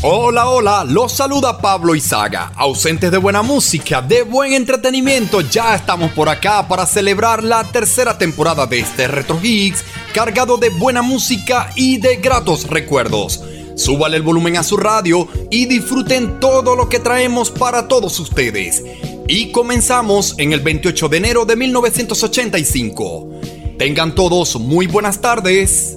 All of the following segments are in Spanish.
Hola, hola, los saluda Pablo Izaga. Ausentes de buena música, de buen entretenimiento, ya estamos por acá para celebrar la tercera temporada de este Retro Hits, cargado de buena música y de gratos recuerdos. Súbale el volumen a su radio y disfruten todo lo que traemos para todos ustedes. Y comenzamos en el 28 de enero de 1985. Tengan todos muy buenas tardes.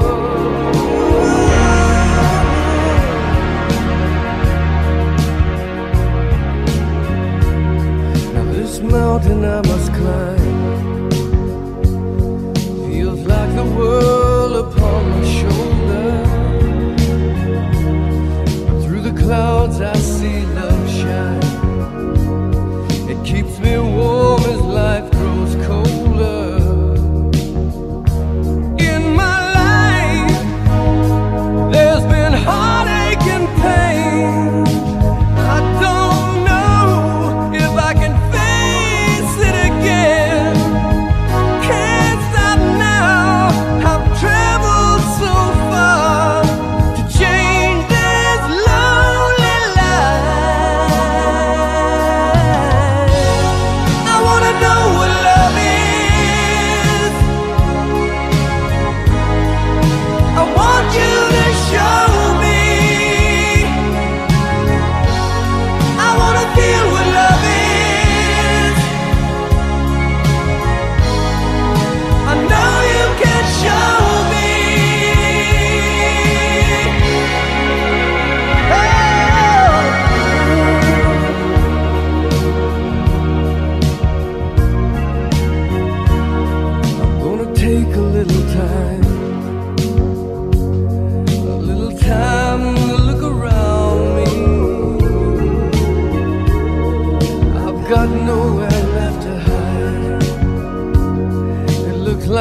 mountain I must climb feels like the world upon my shoulder. Through the clouds I see love shine. It keeps me warm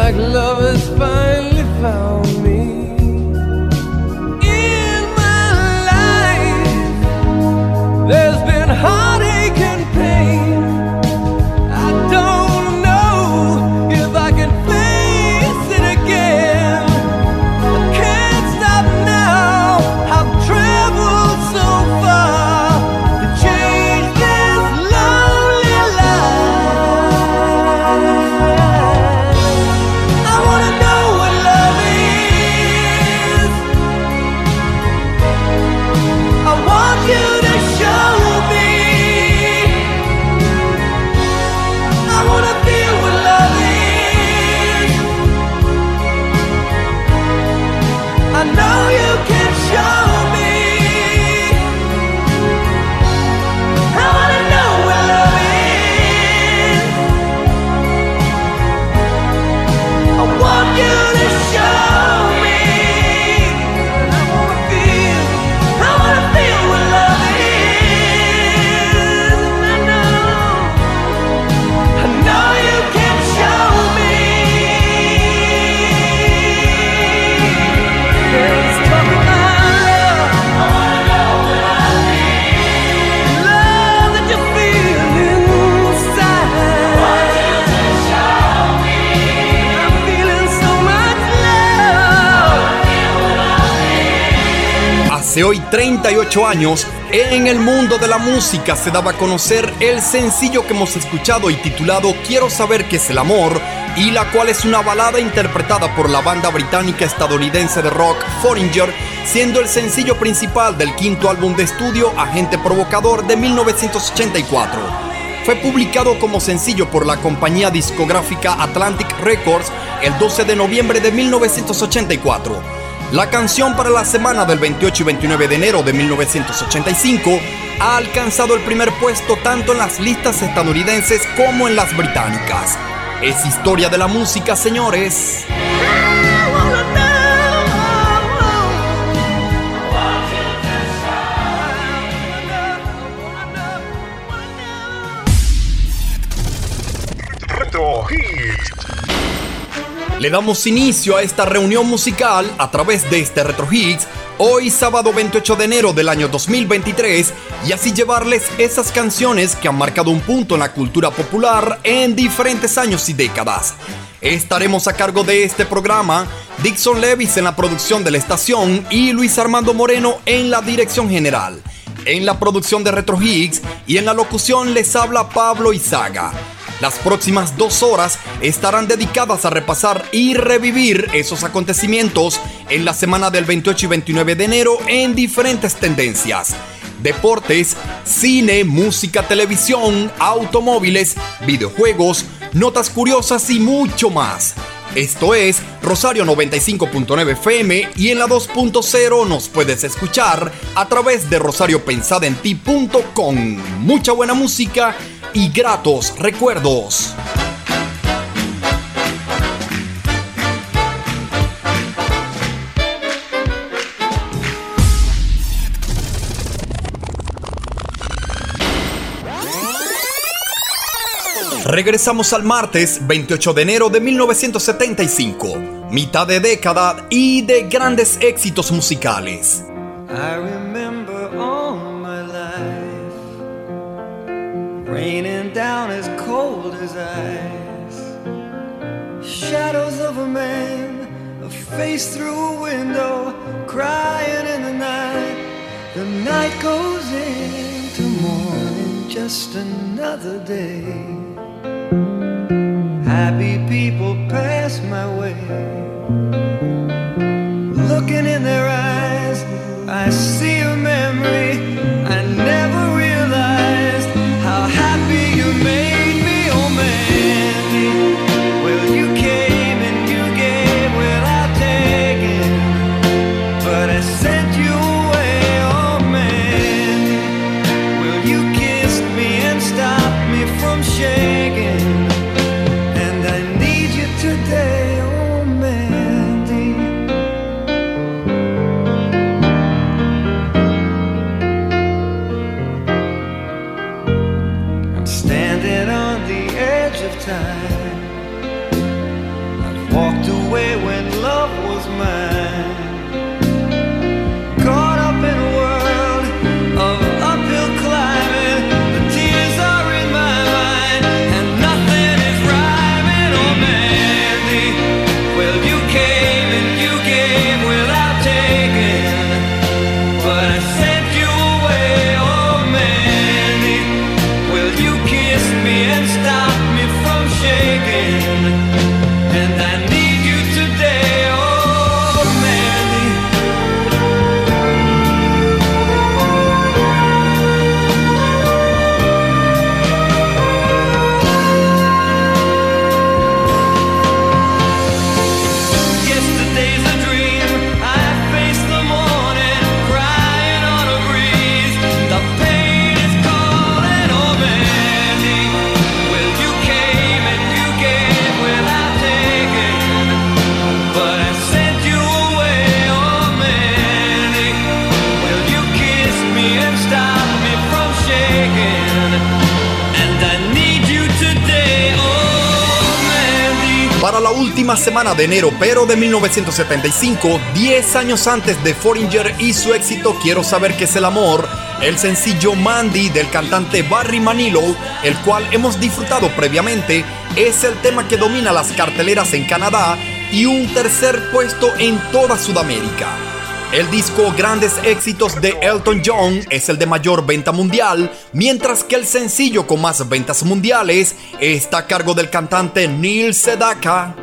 like love is finally found Hace hoy 38 años, en el mundo de la música se daba a conocer el sencillo que hemos escuchado y titulado Quiero saber qué es el amor, y la cual es una balada interpretada por la banda británica estadounidense de rock Foreigner, siendo el sencillo principal del quinto álbum de estudio Agente Provocador de 1984. fue publicado como sencillo por la compañía discográfica Atlantic Records el 12 de noviembre de 1984. La canción para la semana del 28 y 29 de enero de 1985 ha alcanzado el primer puesto tanto en las listas estadounidenses como en las británicas. Es historia de la música, señores. Le damos inicio a esta reunión musical a través de este Retro Hits hoy sábado 28 de enero del año 2023 y así llevarles esas canciones que han marcado un punto en la cultura popular en diferentes años y décadas. Estaremos a cargo de este programa Dixon Levis en la producción de la estación y Luis Armando Moreno en la dirección general. En la producción de Retro Higgs y en la locución les habla Pablo Izaga. Las próximas dos horas estarán dedicadas a repasar y revivir esos acontecimientos en la semana del 28 y 29 de enero en diferentes tendencias. Deportes, cine, música, televisión, automóviles, videojuegos, notas curiosas y mucho más. Esto es Rosario 95.9 FM y en la 2.0 nos puedes escuchar a través de rosariopensadenti.com. Mucha buena música y gratos recuerdos. Regresamos al martes 28 de enero de 1975, mitad de década y de grandes éxitos musicales. Raining down as cold as ice. Shadows of a man, a face through a window, crying in the night. The night goes into morning, just another day. Happy people pass my way. Looking in their eyes, I see a memory. Para la última semana de enero, pero de 1975, 10 años antes de Foreigner y su éxito Quiero saber qué es el amor, el sencillo Mandy del cantante Barry Manilow, el cual hemos disfrutado previamente, es el tema que domina las carteleras en Canadá y un tercer puesto en toda Sudamérica. El disco Grandes Éxitos de Elton John es el de mayor venta mundial, mientras que el sencillo con más ventas mundiales está a cargo del cantante Neil Sedaka.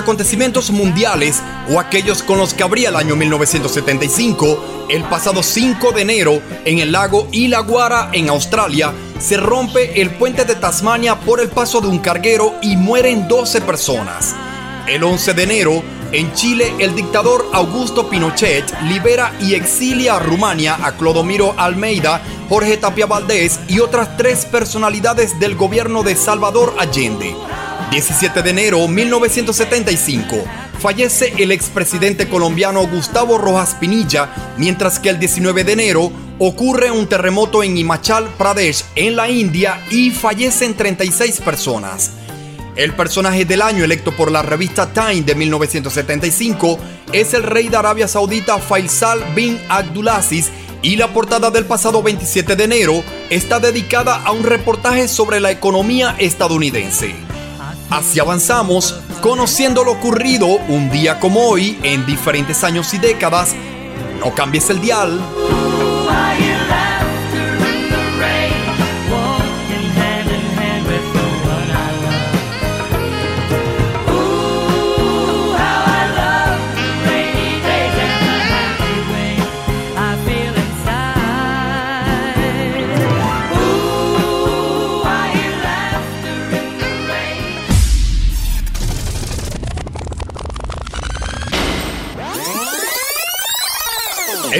Acontecimientos mundiales o aquellos con los que abría el año 1975, el pasado 5 de enero, en el lago Ilaguara, en Australia, se rompe el puente de Tasmania por el paso de un carguero y mueren 12 personas. El 11 de enero, en Chile, el dictador Augusto Pinochet libera y exilia a Rumania a Clodomiro Almeida, Jorge Tapia Valdés y otras tres personalidades del gobierno de Salvador Allende. 17 de enero 1975. Fallece el expresidente colombiano Gustavo Rojas Pinilla, mientras que el 19 de enero ocurre un terremoto en Himachal Pradesh, en la India, y fallecen 36 personas. El personaje del año electo por la revista Time de 1975 es el rey de Arabia Saudita Faisal bin Abdulaziz y la portada del pasado 27 de enero está dedicada a un reportaje sobre la economía estadounidense. Así avanzamos, conociendo lo ocurrido un día como hoy en diferentes años y décadas. No cambies el dial.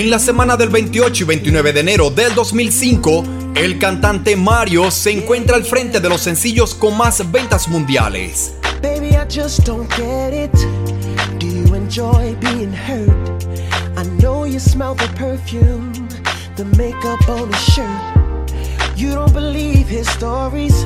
En la semana del 28 y 29 de enero del 2005, el cantante Mario se encuentra al frente de los sencillos con más ventas mundiales. Baby, I just don't get it. Do you enjoy being hurt? I know you smell the perfume, the makeup on his shirt. You don't believe his stories.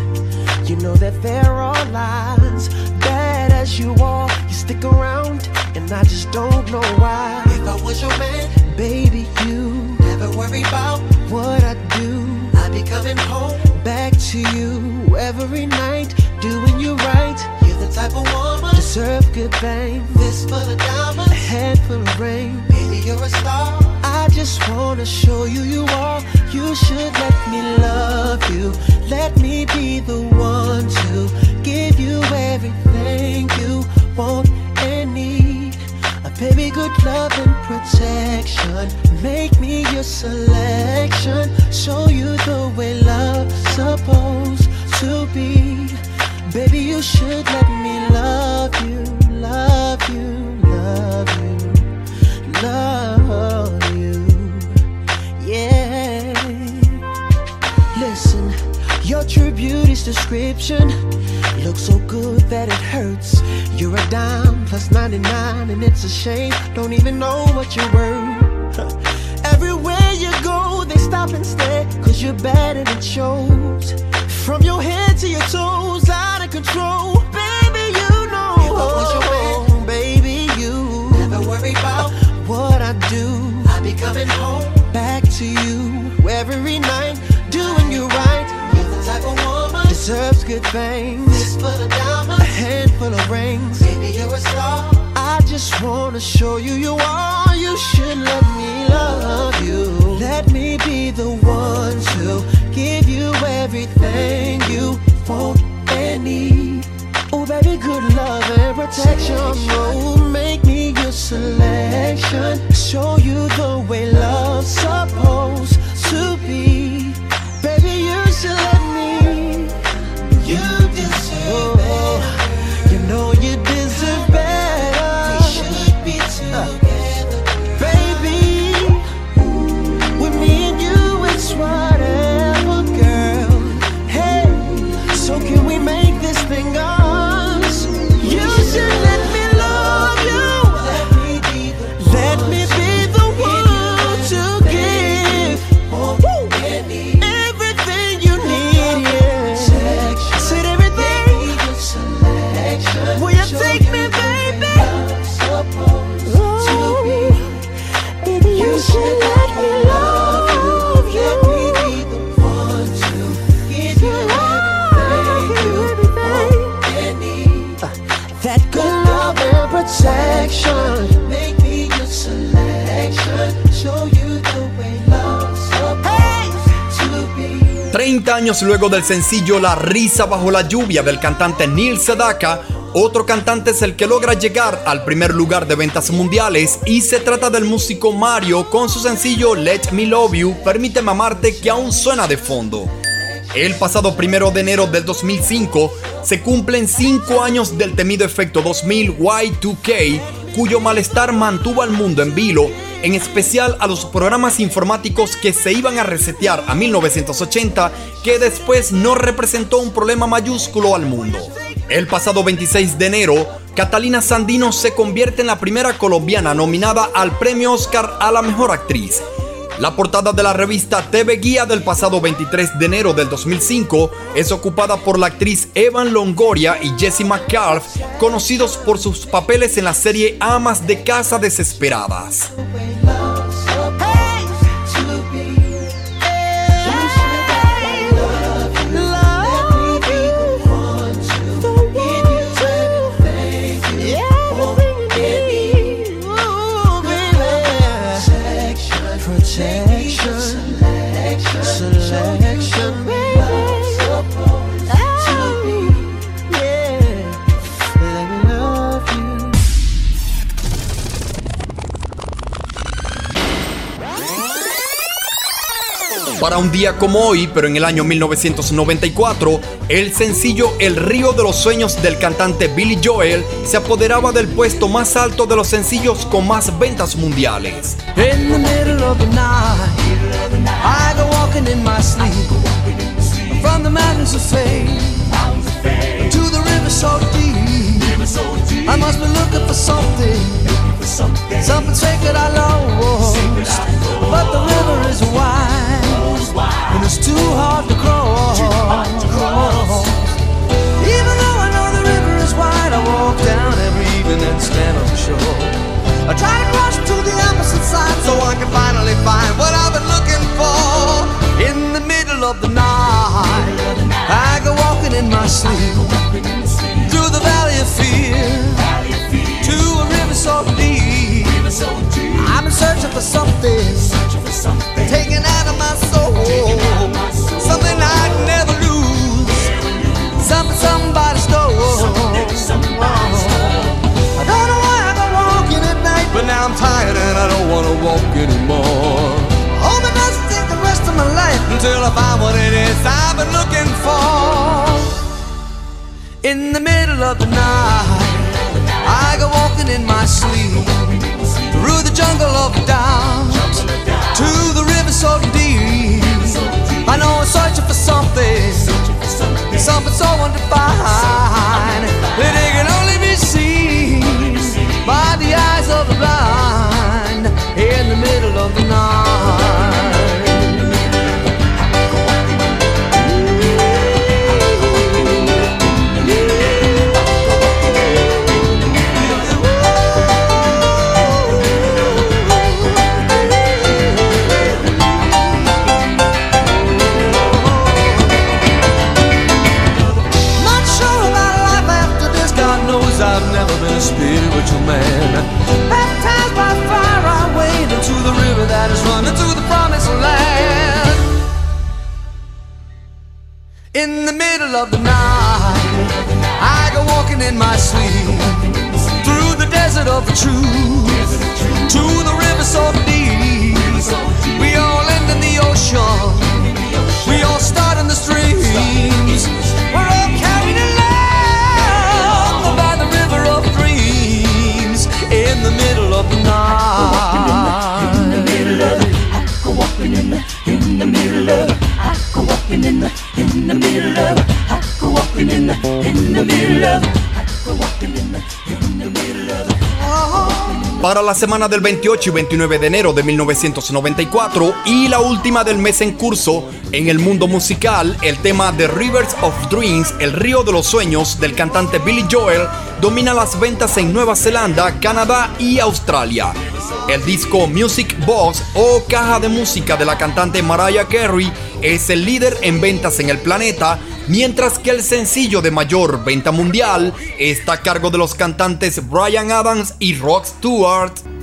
You know that there are lies. Bad as you are, you stick around, and I just don't know why. If I was your man, baby, you never worry about what I do. I'd be coming home back to you every night, doing you right. You're the type of woman deserve good fame. This full of diamonds, a head full of rain. Baby, you're a star. I just wanna show you you are. You should let me love you. Let me be the one to give you everything you want and need. A baby, good love and protection. Make me your selection. Show you the way love's supposed to be. Baby, you should let me love you, love you, love you, your true beauty's description looks so good that it hurts. You're a dime plus 99, and it's a shame. Don't even know what you're worth. Everywhere you go, they stop and stare, cause you're bad and it shows. From your head to your toes, out of control. Baby, you know. If I was your man, oh, baby, you never worry about what I do. I'll be coming home back to you every night, deserves good things. This of diamonds, a handful of rings. Baby, you're a star. I just wanna show you you are. You should let me love you. Let me be the one to give you everything you want and need. Oh, baby, good love and protection. Oh, make me your selection. Show you the way love's supposed to be. Baby, you should protection. Make me your selection. Show you the way love's supposed to be. 30 años luego del sencillo La risa bajo la lluvia del cantante Neil Sedaka, Otro cantante es el que logra llegar al primer lugar de ventas mundiales y se trata del músico Mario con su sencillo Let Me Love You, Permíteme amarte que aún suena de fondo. El pasado primero de enero del 2005 se cumplen 5 años del temido efecto 2000 Y2K, cuyo malestar mantuvo al mundo en vilo, en especial a los programas informáticos que se iban a resetear a 1980, que después no representó un problema mayúsculo al mundo. El pasado 26 de enero, Catalina Sandino se convierte en la primera colombiana nominada al premio Oscar a la mejor actriz. La portada de la revista TV Guía del pasado 23 de enero del 2005 es ocupada por la actriz Evan Longoria y Jessie McCarthy, conocidos por sus papeles en la serie Amas de Casa Desesperadas. Para un día como hoy, pero en el año 1994, el sencillo El río de los sueños del cantante Billy Joel se apoderaba del puesto más alto de los sencillos con más ventas mundiales. I looking for something, something sacred I. But the river is wide, and it's too hard to cross. Even though I know the river is wide, I walk down every evening and stand on the shore. I try to cross to the opposite side so I can finally find what I've been looking for. In the middle of the night, I go walking in my sleep through the valley of fear to a river so deep. I'm searching for something. Taken out of my soul, something I'd never lose, something somebody stole. I don't know why I go walking at night, but now I'm tired and I don't wanna walk anymore. Doesn't take the rest of my life. Until I find what it is I've been looking for. In the middle of the night, I go walking in my sleep jungle of doubt. To the river so deep. I know I'm searching for something, something so undefined In the middle of the night, I go walking in my sleep through the desert of the truth to the river so deep. We all end in the ocean. We all start in the streams. We're all carried along by the river of dreams in the middle of the night. In the middle of it, I go walking in the in the middle of it. Para la semana del 28 y 29 de enero de 1994 y la última del mes en curso, en el mundo musical, el tema The Rivers of Dreams, El río de los sueños, del cantante Billy Joel, domina las ventas en Nueva Zelanda, Canadá y Australia. El disco Music Box o caja de música de la cantante Mariah Carey es el líder en ventas en el planeta, mientras que el sencillo de mayor venta mundial está a cargo de los cantantes Brian Adams y Rod Stewart.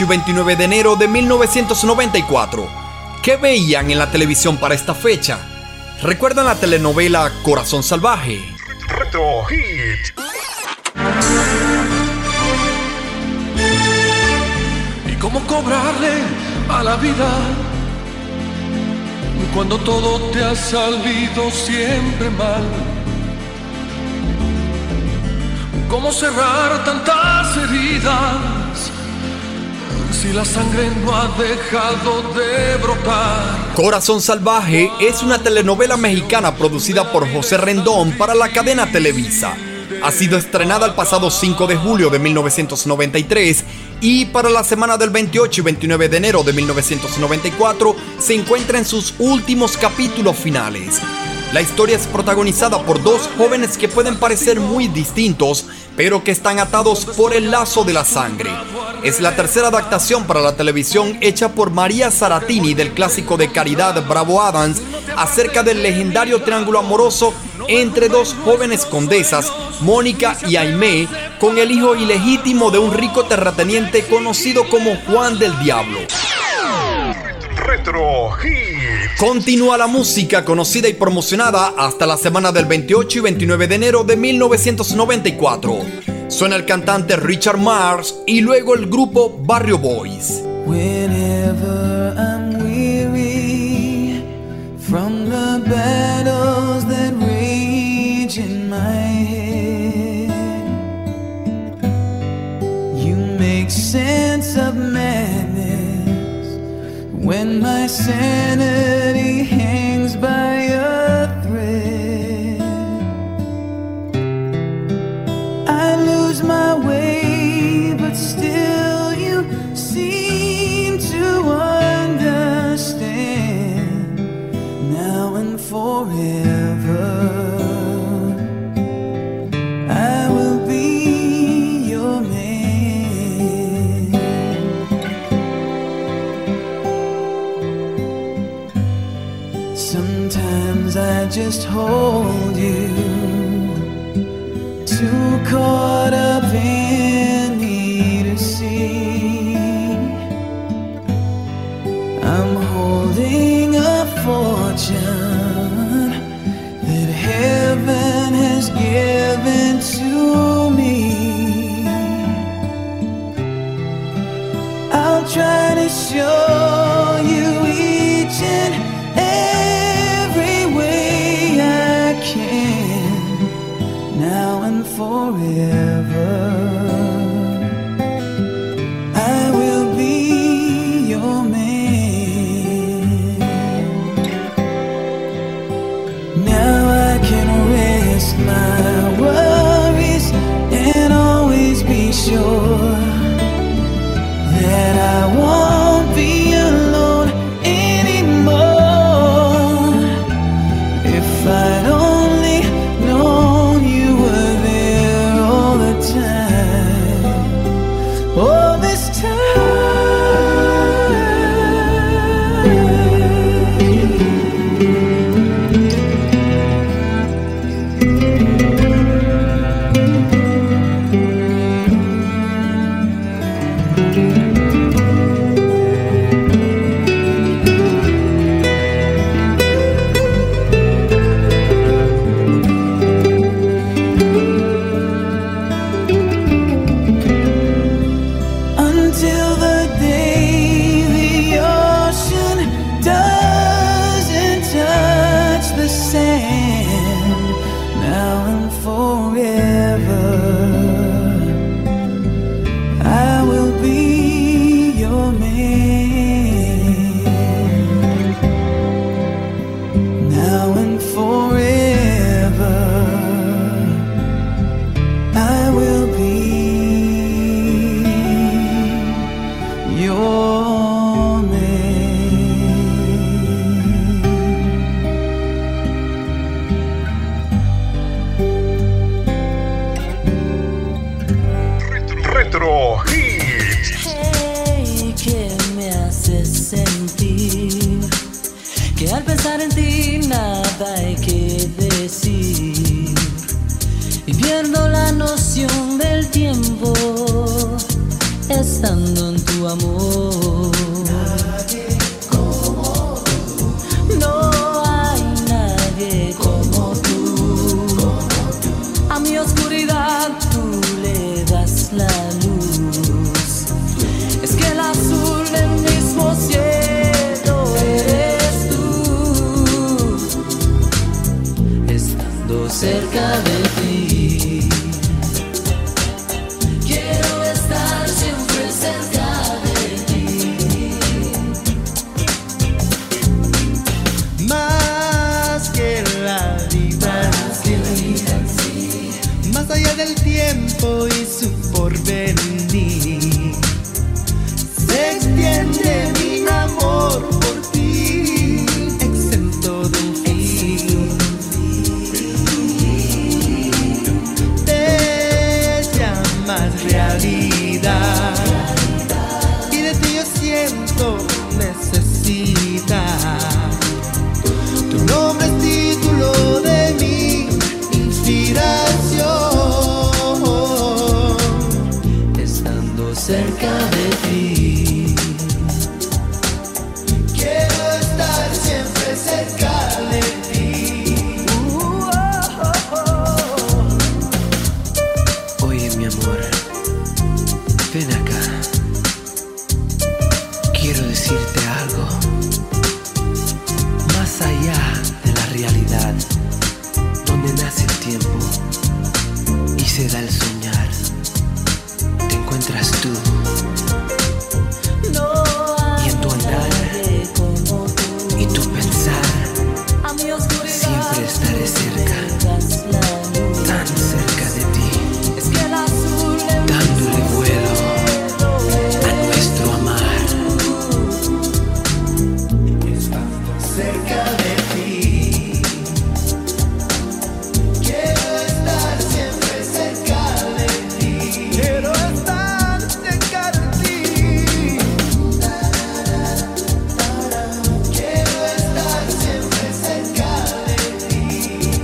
28 y 29 de enero de 1994. ¿Qué veían en la televisión para esta fecha? ¿Recuerdan la telenovela Corazón Salvaje? Retro Hit. ¿Y cómo cobrarle a la vida cuando todo te ha salido siempre mal? ¿Cómo cerrar tantas heridas si la sangre no ha dejado de brotar? Corazón Salvaje es una telenovela mexicana producida por José Rendón para la cadena Televisa. Ha sido estrenada el pasado 5 de julio de 1993 y para la semana del 28 y 29 de enero de 1994 se encuentra en sus últimos capítulos finales. La historia es protagonizada por dos jóvenes que pueden parecer muy distintos, pero que están atados por el lazo de la sangre. Es la tercera adaptación para la televisión hecha por María Saratini del clásico de Caridad Bravo Adams acerca del legendario triángulo amoroso entre dos jóvenes condesas, Mónica y Aimé, con el hijo ilegítimo de un rico terrateniente conocido como Juan del Diablo. Retro Hit. Continúa la música conocida y promocionada hasta la semana del 28 y 29 de enero de 1994. Suena el cantante Richard Mars y luego el grupo Barrio Boys. Whenever I'm weary from the battles that rage in my head, you make sense of madness when my sanity hangs by Sometimes I just hold you too caught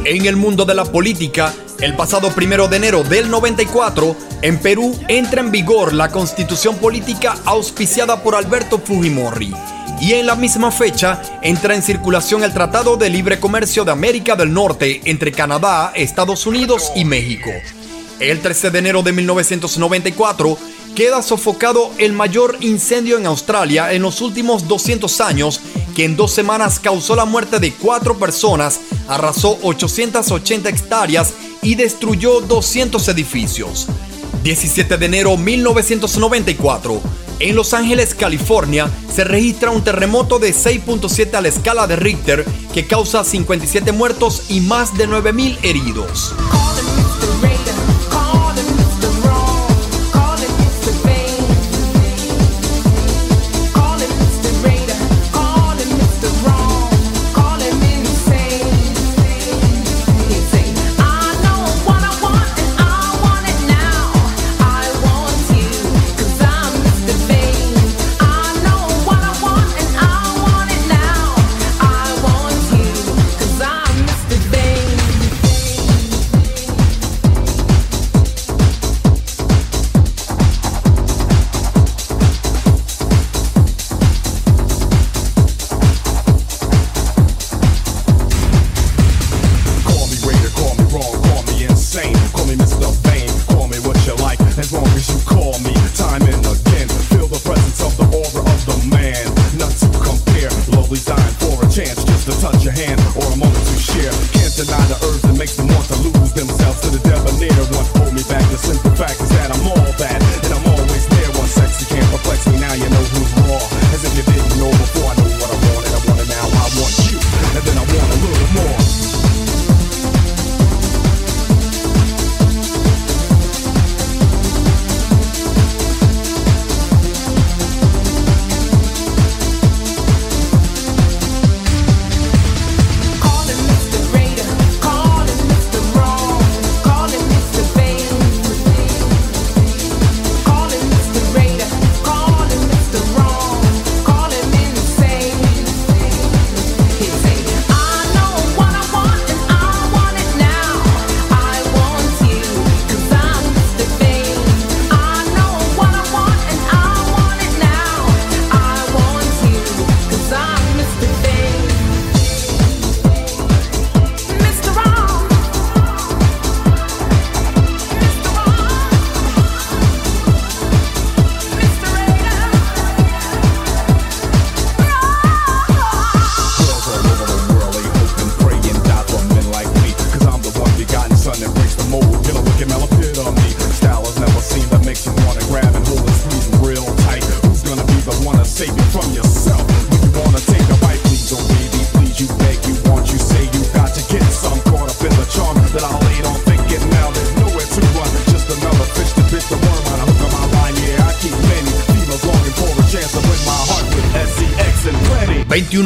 En el mundo de la política, el pasado primero de enero del 94, en Perú entra en vigor la constitución política auspiciada por Alberto Fujimori. Y en la misma fecha entra en circulación el Tratado de Libre Comercio de América del Norte entre Canadá, Estados Unidos y México. El 13 de enero de 1994 queda sofocado el mayor incendio en Australia en los últimos 200 años que en dos semanas causó la muerte de cuatro personas, arrasó 880 hectáreas y destruyó 200 edificios. 17 de enero 1994. En Los Ángeles, California, se registra un terremoto de 6.7 a la escala de Richter que causa 57 muertos y más de 9.000 heridos.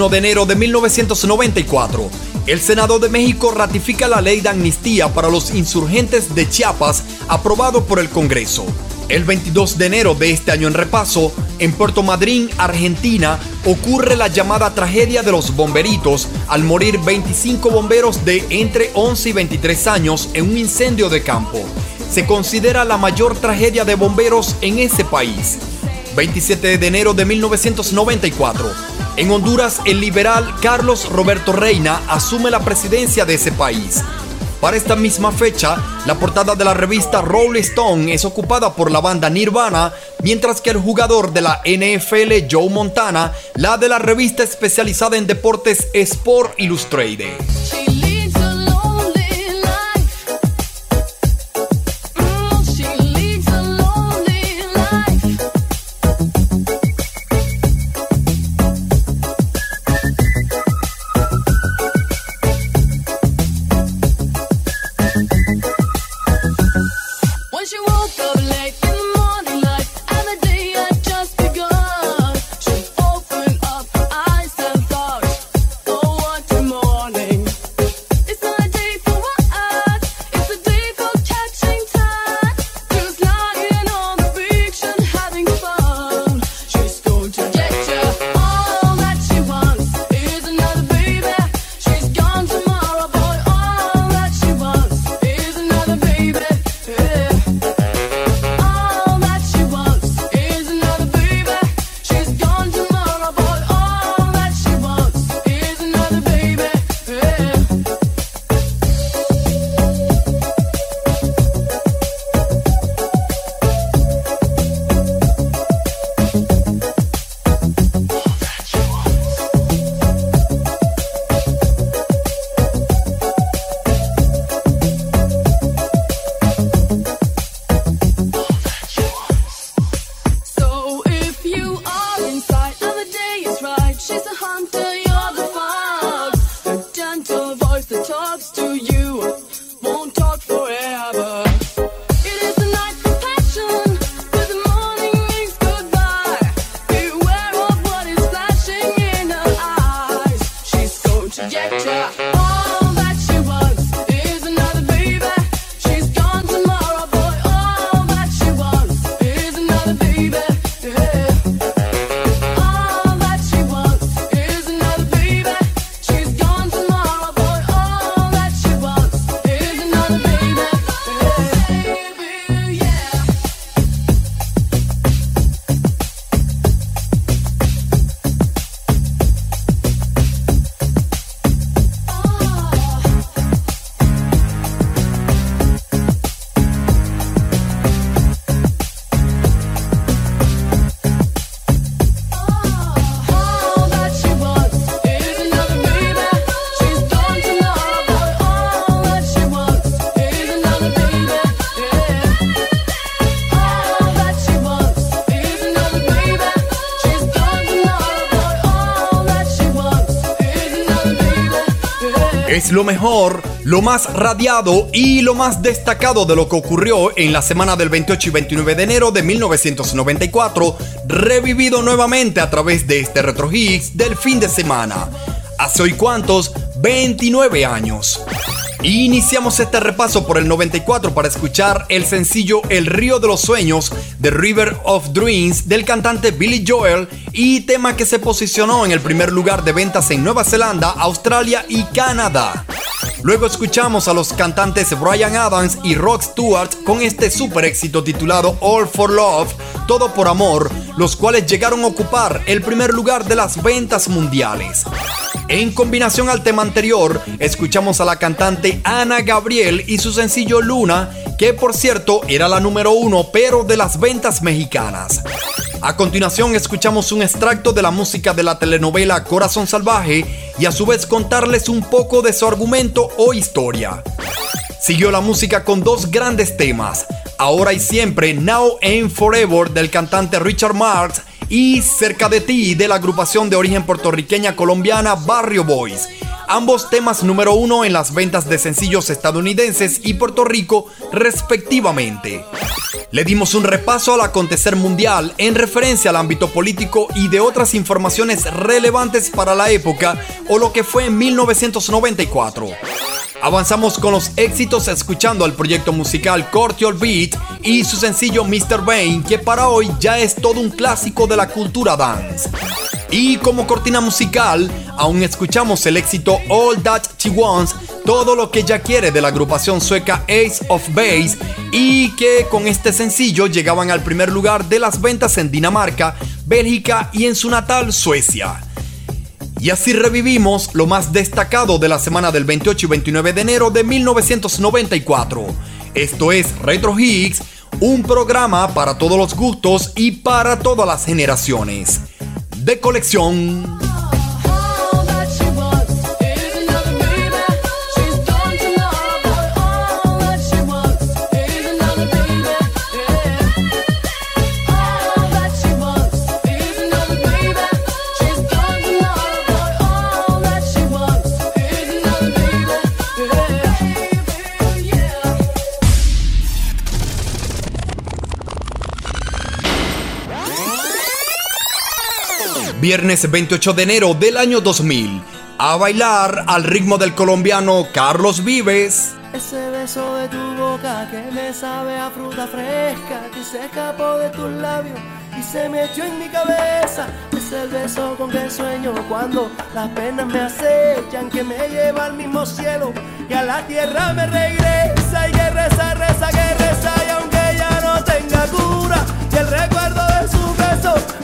21 de enero de 1994, el Senado de México ratifica la ley de amnistía para los insurgentes de Chiapas aprobado por el Congreso. El 22 de enero de este año en repaso, en Puerto Madryn, Argentina, ocurre la llamada tragedia de los bomberitos al morir 25 bomberos de entre 11 y 23 años en un incendio de campo. Se considera la mayor tragedia de bomberos en ese país. 27 de enero de 1994. En Honduras, el liberal Carlos Roberto Reina asume la presidencia de ese país. Para esta misma fecha, la portada de la revista Rolling Stone es ocupada por la banda Nirvana, mientras que el jugador de la NFL Joe Montana, la de la revista especializada en deportes Sport Illustrated. Lo mejor, lo más radiado y lo más destacado de lo que ocurrió en la semana del 28 y 29 de enero de 1994, revivido nuevamente a través de este Retro Hits del fin de semana. Hace hoy cuántos, 29 años. Iniciamos este repaso por el 94 para escuchar el sencillo El Río de los Sueños de River of Dreams del cantante Billy Joel y tema que se posicionó en el primer lugar de ventas en Nueva Zelanda, Australia y Canadá. Luego escuchamos a los cantantes Brian Adams y Rod Stewart con este super éxito titulado All for Love, Todo por Amor, los cuales llegaron a ocupar el primer lugar de las ventas mundiales. En combinación al tema anterior, escuchamos a la cantante Ana Gabriel y su sencillo Luna, que por cierto era la número uno pero de las ventas mexicanas. A continuación escuchamos un extracto de la música de la telenovela Corazón Salvaje y a su vez contarles un poco de su argumento o historia. Siguió la música con dos grandes temas, Ahora y Siempre, Now and Forever del cantante Richard Marx y Cerca de ti de la agrupación de origen puertorriqueña colombiana Barrio Boys. Ambos temas número uno en las ventas de sencillos estadounidenses y Puerto Rico respectivamente. Le dimos un repaso al acontecer mundial en referencia al ámbito político y de otras informaciones relevantes para la época o lo que fue en 1994. Avanzamos con los éxitos escuchando al proyecto musical Cortial Beat y su sencillo Mr. Bane, que para hoy ya es todo un clásico de la cultura dance. Y como cortina musical, aún escuchamos el éxito All That She Wants, todo lo que ella quiere de la agrupación sueca Ace of Base, y que con este sencillo llegaban al primer lugar de las ventas en Dinamarca, Bélgica y en su natal Suecia. Y así revivimos lo más destacado de la semana del 28 y 29 de enero de 1994. Esto es Retro Higgs, un programa para todos los gustos y para todas las generaciones. De colección. Viernes 28 de enero del año 2000. A bailar al ritmo del colombiano Carlos Vives. Ese beso de tu boca que me sabe a fruta fresca que se escapó de tus labios y se me echó en mi cabeza. Es el beso con que sueño cuando las penas me acechan, que me lleva al mismo cielo y a la tierra me regresa. Y que reza, reza, que reza y aunque ya no tenga cura y el recuerdo de su beso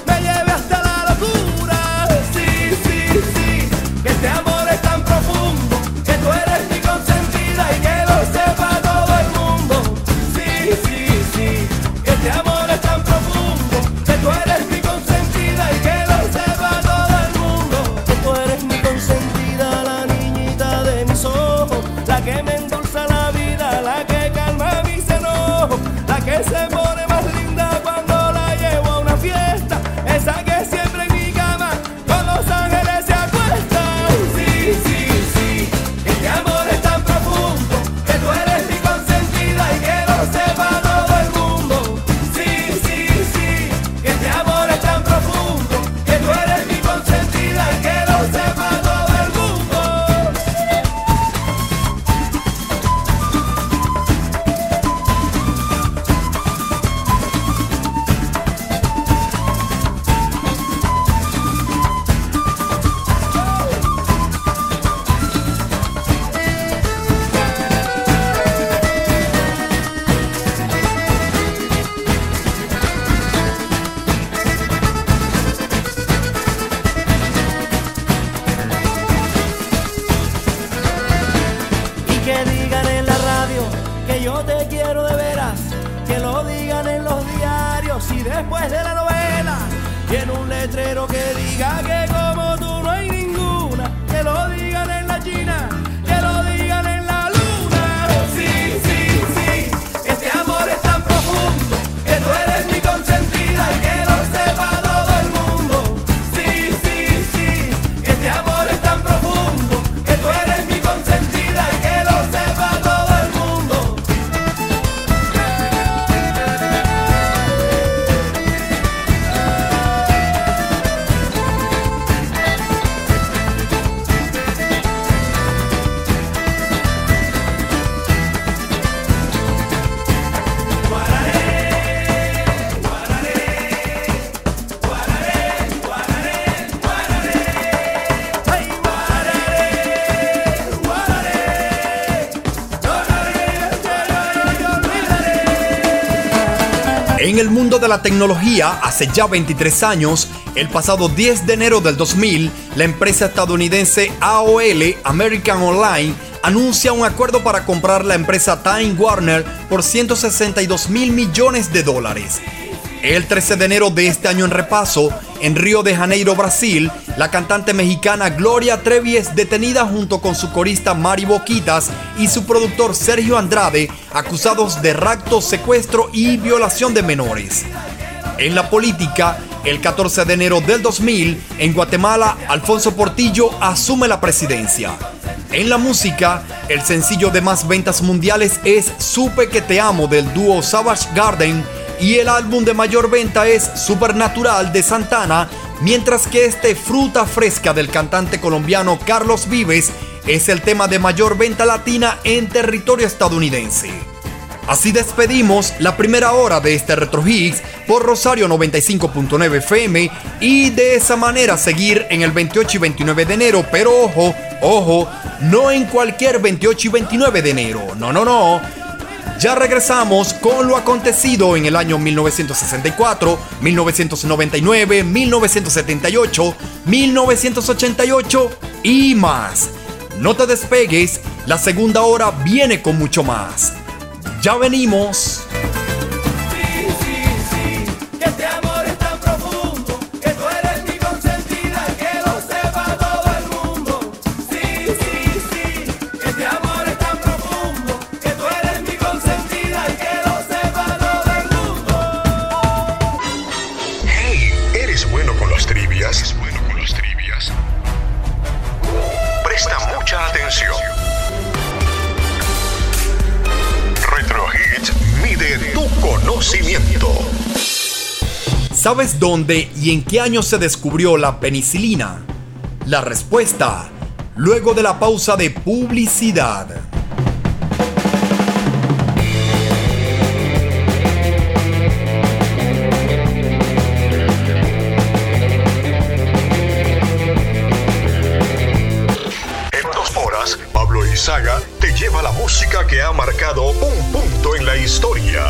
En el mundo de la tecnología, hace ya 23 años, el pasado 10 de enero del 2000, la empresa estadounidense AOL, American Online, anuncia un acuerdo para comprar la empresa Time Warner por 162 mil millones de dólares. El 13 de enero de este año en repaso, en Río de Janeiro, Brasil, la cantante mexicana Gloria Trevi es detenida junto con su corista Mari Boquitas y su productor Sergio Andrade, acusados de rapto, secuestro y violación de menores. En la política, el 14 de enero del 2000, en Guatemala, Alfonso Portillo asume la presidencia. En la música, el sencillo de más ventas mundiales es Supe que te amo del dúo Savage Garden y el álbum de mayor venta es Supernatural de Santana, mientras que este Fruta Fresca del cantante colombiano Carlos Vives es el tema de mayor venta latina en territorio estadounidense. Así despedimos la primera hora de este Retro Higgs por Rosario 95.9 FM y de esa manera seguir en el 28 y 29 de enero, pero ojo, ojo, no en cualquier 28 y 29 de enero, no, no, no. Ya regresamos con lo acontecido en el año 1964, 1999, 1978, 1988 y más. No te despegues, la segunda hora viene con mucho más. Ya venimos. Conocimiento. ¿Sabes dónde y en qué año se descubrió la penicilina? La respuesta, luego de la pausa de publicidad. En dos horas, Pablo Izaga te lleva la música que ha marcado un punto en la historia.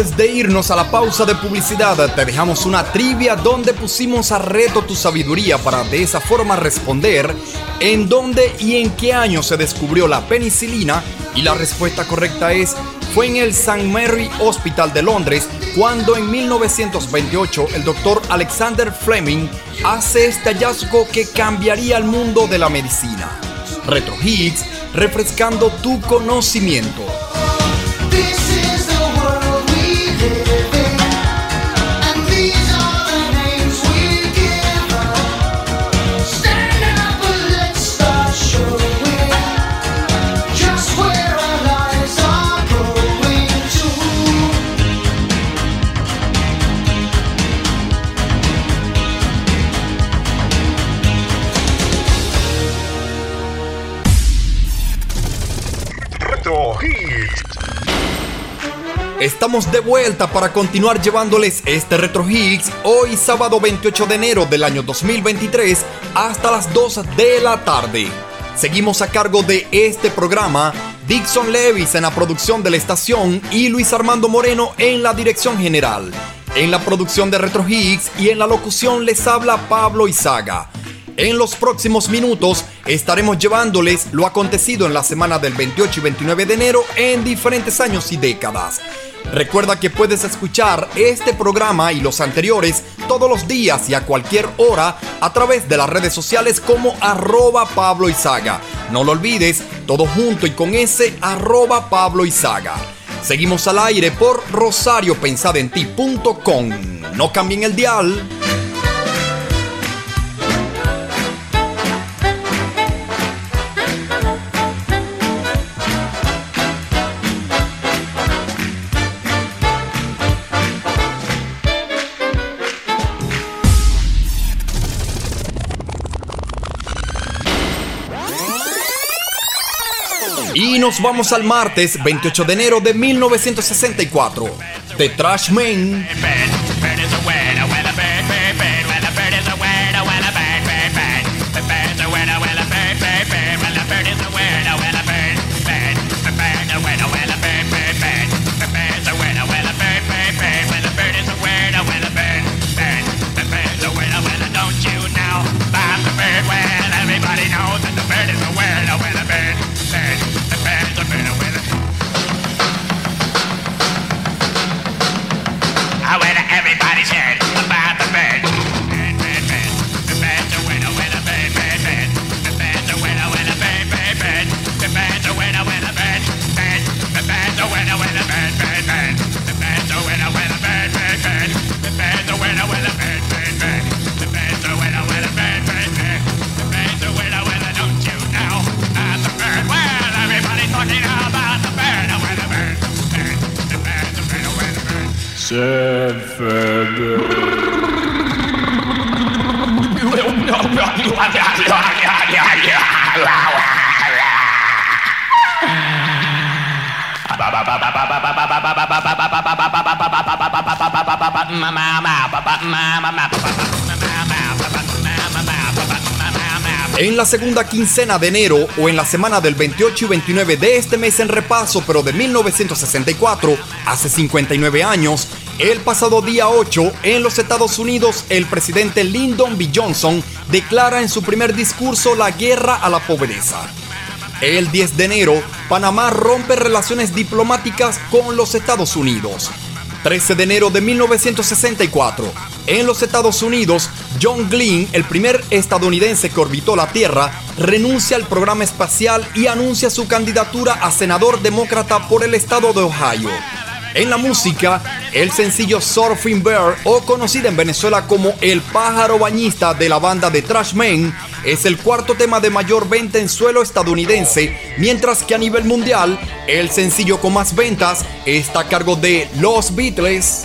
De irnos a la pausa de publicidad, te dejamos una trivia donde pusimos a reto tu sabiduría para de esa forma responder en dónde y en qué año se descubrió la penicilina y la respuesta correcta es fue en el St. Mary Hospital de Londres cuando en 1928 el doctor Alexander Fleming hace este hallazgo que cambiaría el mundo de la medicina. Retro Hits, refrescando tu conocimiento. Estamos de vuelta para continuar llevándoles este Retro Hits hoy sábado 28 de enero del año 2023 hasta las 2 de la tarde. Seguimos a cargo de este programa Dixon Levis en la producción de la estación y Luis Armando Moreno en la dirección general. En la producción de Retro Hits y en la locución les habla Pablo Izaga. En los próximos minutos estaremos llevándoles lo acontecido en la semana del 28 y 29 de enero en diferentes años y décadas. Recuerda que puedes escuchar este programa y los anteriores todos los días y a cualquier hora a través de las redes sociales como arroba Pablo Izaga. No lo olvides, todo junto y con ese arroba Pablo Izaga. Seguimos al aire por rosariopensadenti.com. No cambien el dial. Y nos vamos al martes 28 de enero de 1964. The Trash Man. En la segunda quincena de enero o en la semana del 28 y 29 de este mes en repaso, pero de 1964, hace 59 años, el pasado día 8, en los Estados Unidos, el presidente Lyndon B. Johnson declara en su primer discurso la guerra a la pobreza. El 10 de enero, Panamá rompe relaciones diplomáticas con los Estados Unidos. 13 de enero de 1964. En los Estados Unidos, John Glenn, el primer estadounidense que orbitó la Tierra, renuncia al programa espacial y anuncia su candidatura a senador demócrata por el estado de Ohio. En la música, el sencillo Surfing Bear, o conocida en Venezuela como El pájaro bañista de la banda de Trash Man, es el cuarto tema de mayor venta en suelo estadounidense, mientras que a nivel mundial, el sencillo con más ventas está a cargo de Los Beatles.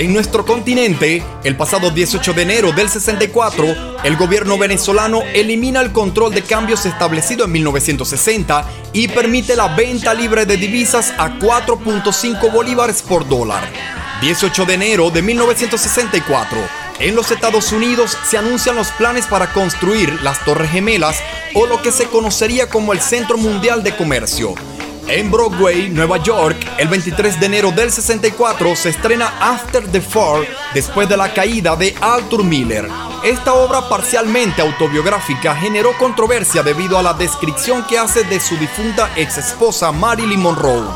En nuestro continente, el pasado 18 de enero del 64, el gobierno venezolano elimina el control de cambios establecido en 1960 y permite la venta libre de divisas a 4.5 bolívares por dólar. 18 de enero de 1964, en los Estados Unidos se anuncian los planes para construir las Torres Gemelas o lo que se conocería como el Centro Mundial de Comercio. En Broadway, Nueva York, el 23 de enero del 64 se estrena After the Fall, después de la caída de Arthur Miller. Esta obra parcialmente autobiográfica generó controversia debido a la descripción que hace de su difunta ex esposa Marilyn Monroe.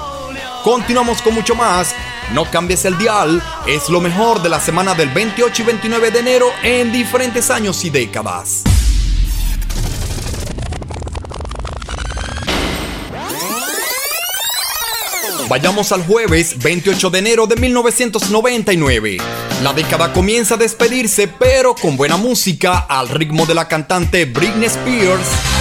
Continuamos con mucho más. No cambies el dial. Es lo mejor de la semana del 28 y 29 de enero en diferentes años y décadas. Vayamos al jueves 28 de enero de 1999. La década comienza a despedirse, pero con buena música al ritmo de la cantante Britney Spears.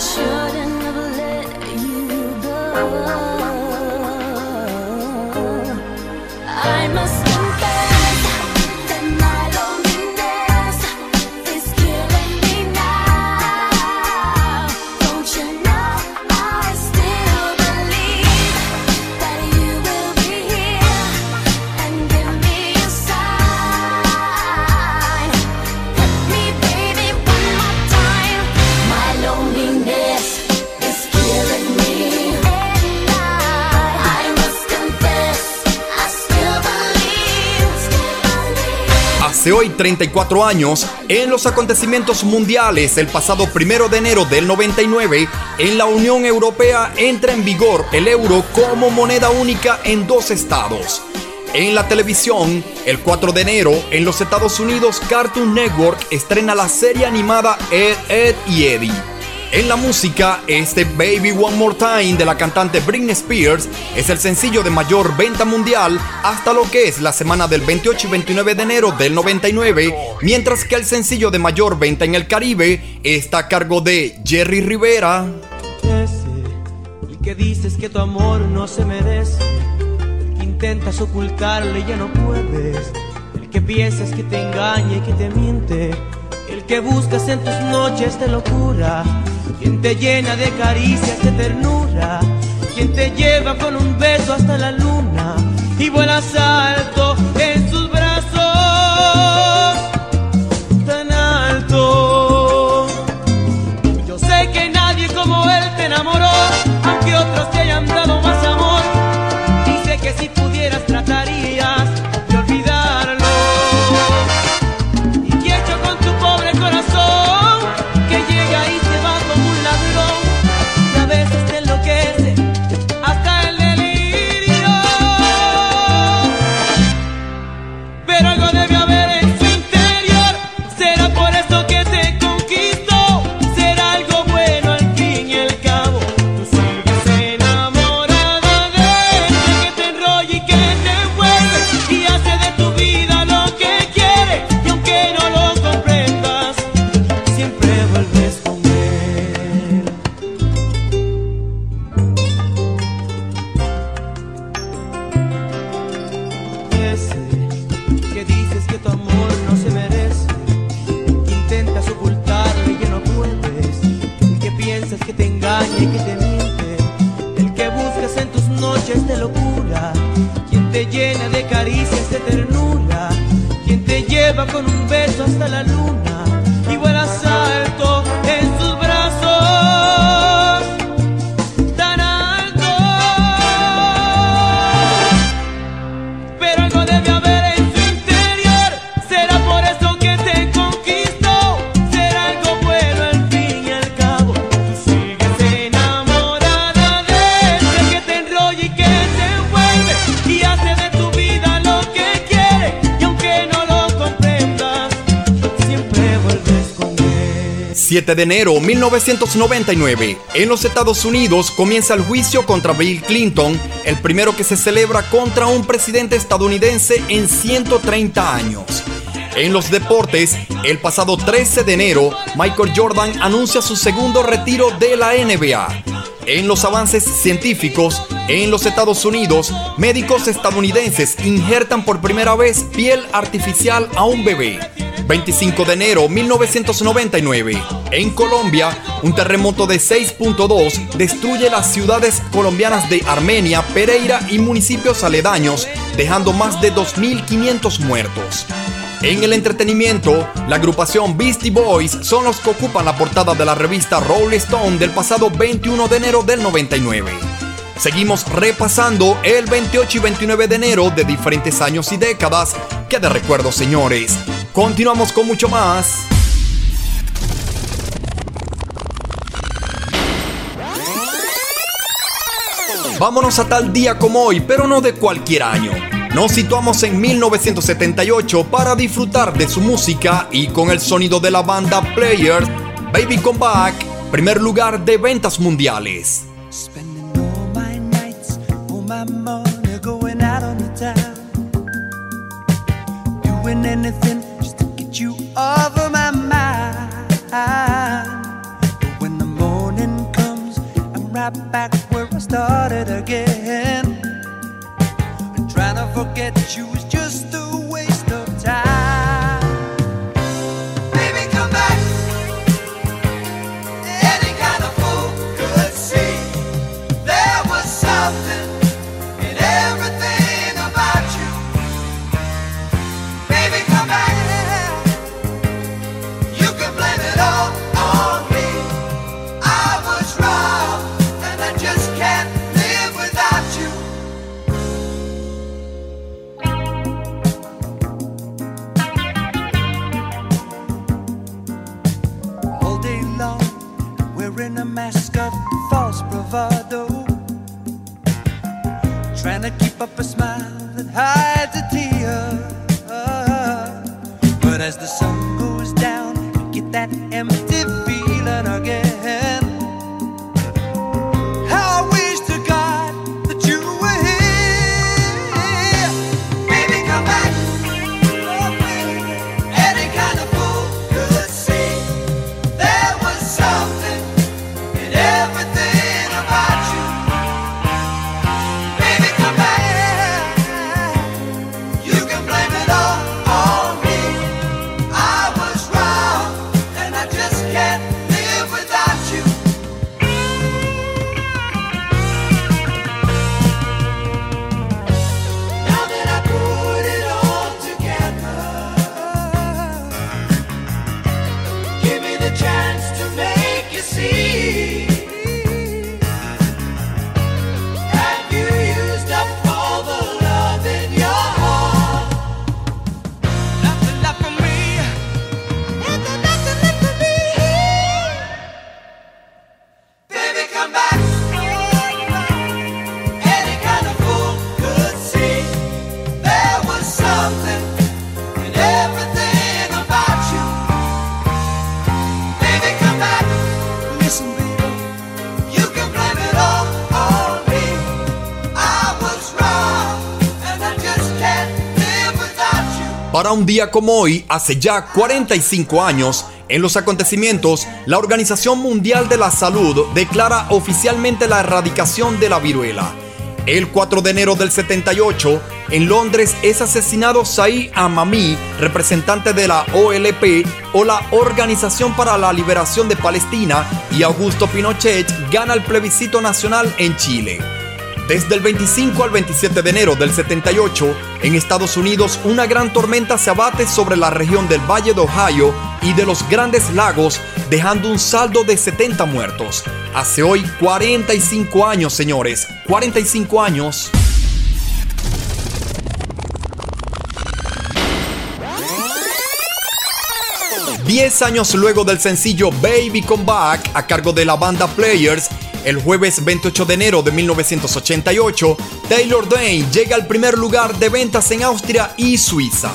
I 34 años, en los acontecimientos mundiales, el pasado primero de enero del 99, en la Unión Europea entra en vigor el euro como moneda única en dos estados. En la televisión, el 4 de enero, en los Estados Unidos, Cartoon Network estrena la serie animada Ed, Ed y Eddie. En la música, este Baby One More Time de la cantante Britney Spears es el sencillo de mayor venta mundial hasta lo que es la semana del 28 y 29 de enero del 99, mientras que el sencillo de mayor venta en el Caribe está a cargo de Jerry Rivera. Ese, el que dices que tu amor no se merece, el que intentas ocultarle ya no puedes, el que piensas que te engaña y que te miente, el que buscas en tus noches de locura, quien te llena de caricias de ternura, quien te lleva con un beso hasta la luna y vuelas alto en sus brazos tan alto. Yo sé que nadie como él te enamoró, aunque otros te hayan dado más amor. Dice que si pudieras tratarías ternura, quien te lleva con un beso hasta la luna 7 de enero 1999. En los Estados Unidos comienza el juicio contra Bill Clinton, el primero que se celebra contra un presidente estadounidense en 130 años. En los deportes, el pasado 13 de enero, Michael Jordan anuncia su segundo retiro de la NBA. En los avances científicos, en los Estados Unidos, médicos estadounidenses injertan por primera vez piel artificial a un bebé. 25 de enero 1999. En Colombia, un terremoto de 6.2 destruye las ciudades colombianas de Armenia, Pereira y municipios aledaños, dejando más de 2.500 muertos. En el entretenimiento, la agrupación Beastie Boys son los que ocupan la portada de la revista Rolling Stone del pasado 21 de enero del 99. Seguimos repasando el 28 y 29 de enero de diferentes años y décadas. Que de recuerdo, señores. Continuamos con mucho más. Vámonos a tal día como hoy, pero no de cualquier año. Nos situamos en 1978 para disfrutar de su música y con el sonido de la banda Players, Baby Come Back, primer lugar de ventas mundiales. Of my mind. But when the morning comes, I'm right back where I started again. I'm trying to forget you bravado. Trying to keep up a smile that hides a tear. But as the sun goes down, you get that empty Para un día como hoy, hace ya 45 años, en los acontecimientos, la Organización Mundial de la Salud declara oficialmente la erradicación de la viruela. El 4 de enero del 78, en Londres es asesinado Said Amami, representante de la OLP o la Organización para la Liberación de Palestina, y Augusto Pinochet gana el plebiscito nacional en Chile. Desde el 25 al 27 de enero del 78, en Estados Unidos una gran tormenta se abate sobre la región del Valle de Ohio y de los Grandes Lagos, dejando un saldo de 70 muertos. Hace hoy 45 años, señores, 45 años. Diez años luego del sencillo Baby Come Back a cargo de la banda Players, el jueves 28 de enero de 1988, Taylor Dane llega al primer lugar de ventas en Austria y Suiza.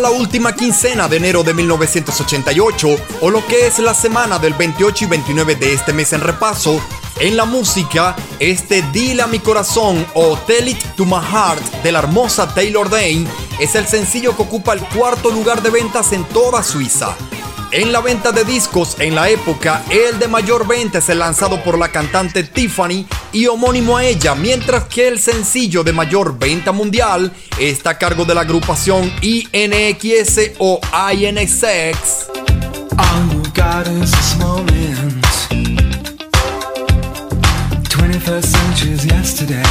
La última quincena de enero de 1988, o lo que es la semana del 28 y 29 de este mes en repaso, en la música, este Dile a mi corazón o Tell It to My Heart de la hermosa Taylor Dane es el sencillo que ocupa el cuarto lugar de ventas en toda Suiza. En la venta de discos en la época, el de mayor venta es el lanzado por la cantante Tiffany y homónimo a ella, mientras que el sencillo de mayor venta mundial está a cargo de la agrupación INXS o INXX. All you got is this moment. 21st century's yesterday.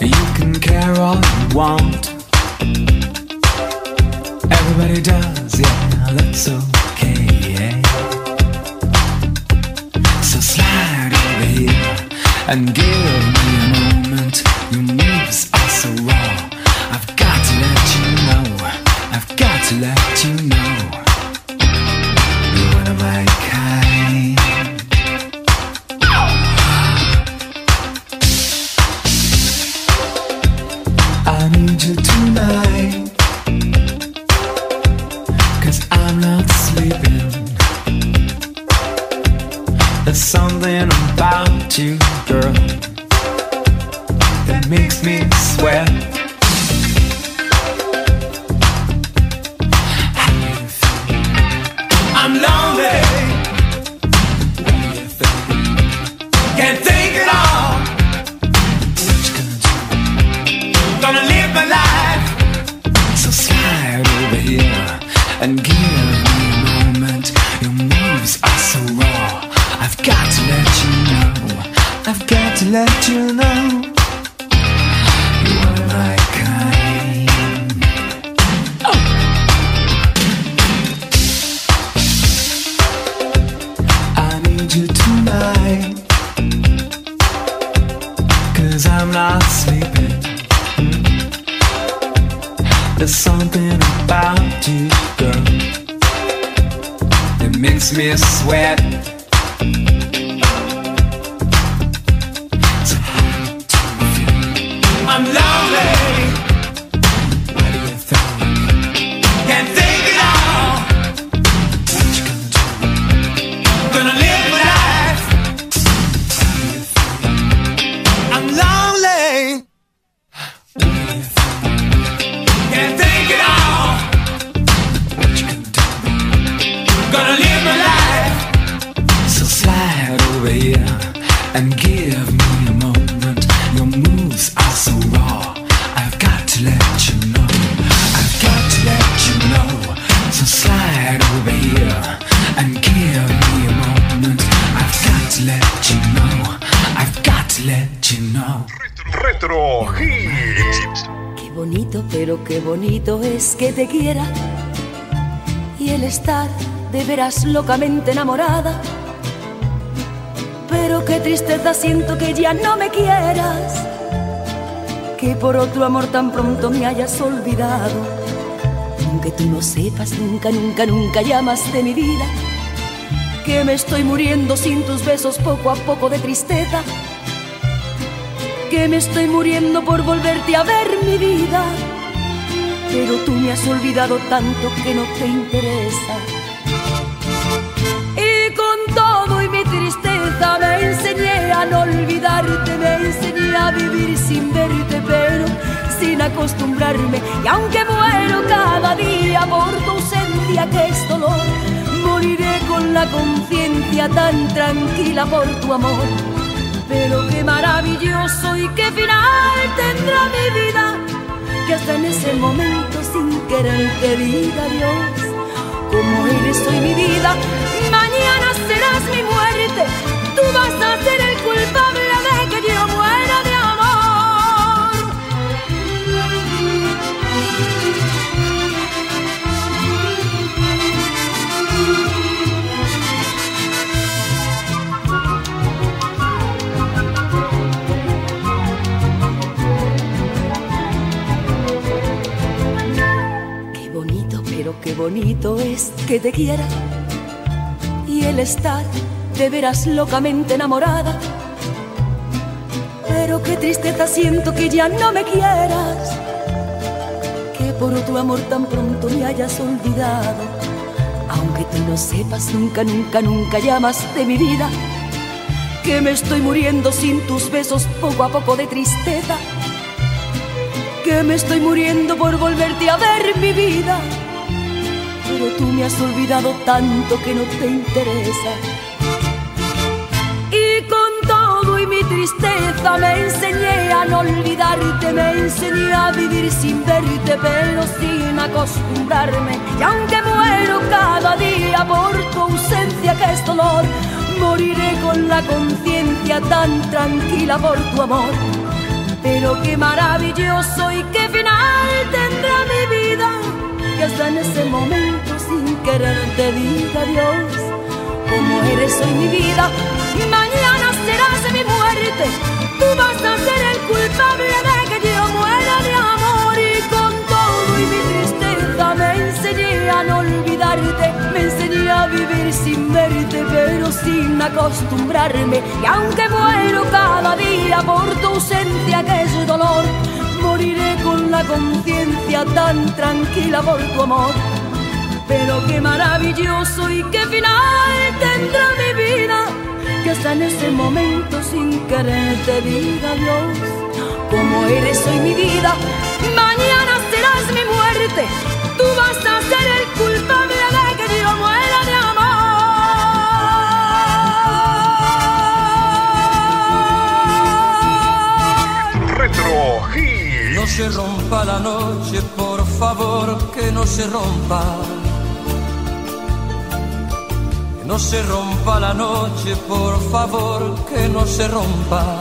You can care all you want. Everybody does, yeah, that's okay. So slide over here and amor tan pronto me hayas olvidado. Aunque tú no sepas nunca, nunca, nunca llamas de mi vida, que me estoy muriendo sin tus besos poco a poco de tristeza que me estoy muriendo por volverte a ver mi vida. Pero tú me has olvidado tanto que no te interesa. Y con todo y mi tristeza me enseñé a no olvidarte, me enseñé a vivir sin verte, pero sin acostumbrarme. Y aunque muero cada día por tu ausencia, que es dolor, moriré con la conciencia tan tranquila por tu amor. Pero qué maravilloso y qué final tendrá mi vida, que hasta en ese momento sin querer te diga Dios, como eres hoy mi vida, mañana qué bonito es que te quiera y el estar de veras locamente enamorada. Pero qué tristeza siento que ya no me quieras, que por tu amor tan pronto me hayas olvidado. Aunque tú no sepas nunca, nunca, nunca llamas de mi vida, que me estoy muriendo sin tus besos poco a poco de tristeza que me estoy muriendo por volverte a ver mi vida. Pero tú me has olvidado tanto que no te interesa. Y con todo y mi tristeza me enseñé a no olvidarte, me enseñé a vivir sin verte, pero sin acostumbrarme. Y aunque muero cada día por tu ausencia que es dolor, moriré con la conciencia tan tranquila por tu amor. Pero qué maravilloso y qué final tendrá mi vida, que hasta en ese momento sin querer te diga Dios, como eres hoy mi vida, mañana serás mi muerte, tú vas a ser el culpable de que yo muera de amor y con todo y mi tristeza me enseñé a no olvidarte, me enseñé a vivir sin verte, pero sin acostumbrarme. Y aunque muero cada día por tu ausencia, que es dolor, moriré con la conciencia tan tranquila por tu amor. Pero qué maravilloso y qué final tendrá mi vida, que hasta en ese momento sin muere te diga adiós. Como eres hoy mi vida, mañana serás mi muerte. Tú vas a ser el culpable de que yo muera de amor. Retro Hits. No se rompa la noche, por favor, que no se rompa. No se rompa la noche, por favor, que no se rompa.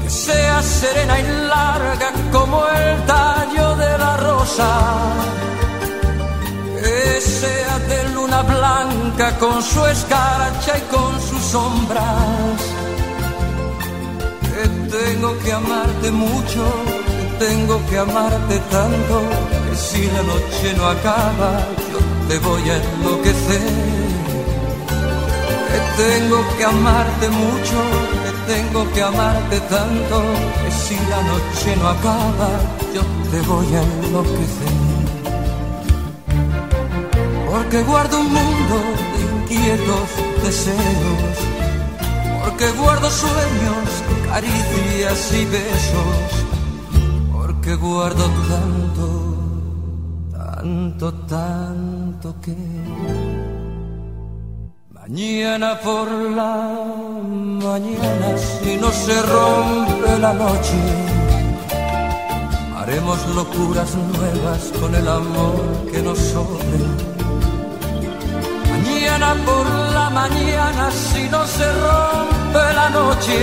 Que sea serena y larga como el tallo de la rosa. Que sea de luna blanca con su escarcha y con sus sombras que tengo que amarte mucho, que tengo que amarte tanto, que si la noche no acaba, te voy a enloquecer. Que tengo que amarte mucho, que tengo que amarte tanto, que si la noche no acaba, yo te voy a enloquecer. Porque guardo un mundo de inquietos deseos porque guardo sueños, caricias y besos, porque guardo tanto, tanto, tanto que mañana por la mañana, si no se rompe la noche, haremos locuras nuevas con el amor que nos sobre. Mañana por la mañana, si no se rompe la noche,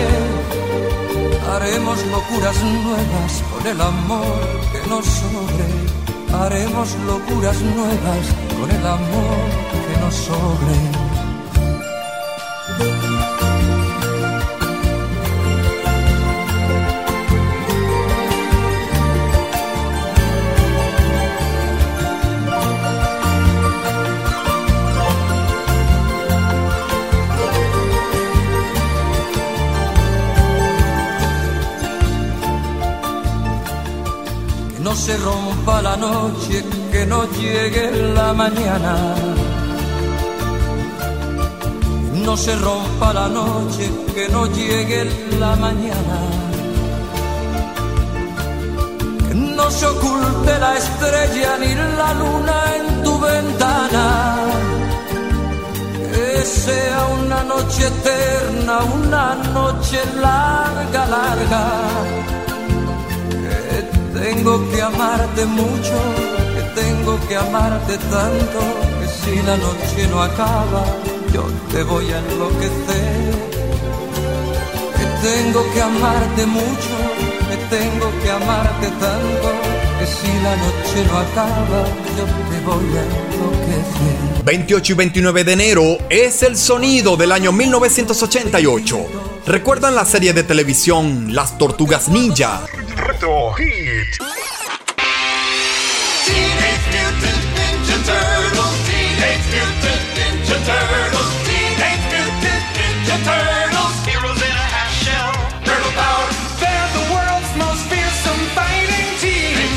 haremos locuras nuevas con el amor que nos sobre. Haremos locuras nuevas con el amor que nos sobre. Se rompa la noche, que no llegue la mañana. No se rompa la noche, que no llegue la mañana. Que no se oculte la estrella ni la luna en tu ventana. Que sea una noche eterna, una noche larga, larga. Tengo que amarte mucho, que tengo que amarte tanto, que si la noche no acaba, yo te voy a enloquecer. Que tengo que amarte mucho, que tengo que amarte tanto, que si la noche no acaba, yo te voy a enloquecer. 28 y 29 de enero es el sonido del año 1988. ¿Recuerdan la serie de televisión Las Tortugas Ninja?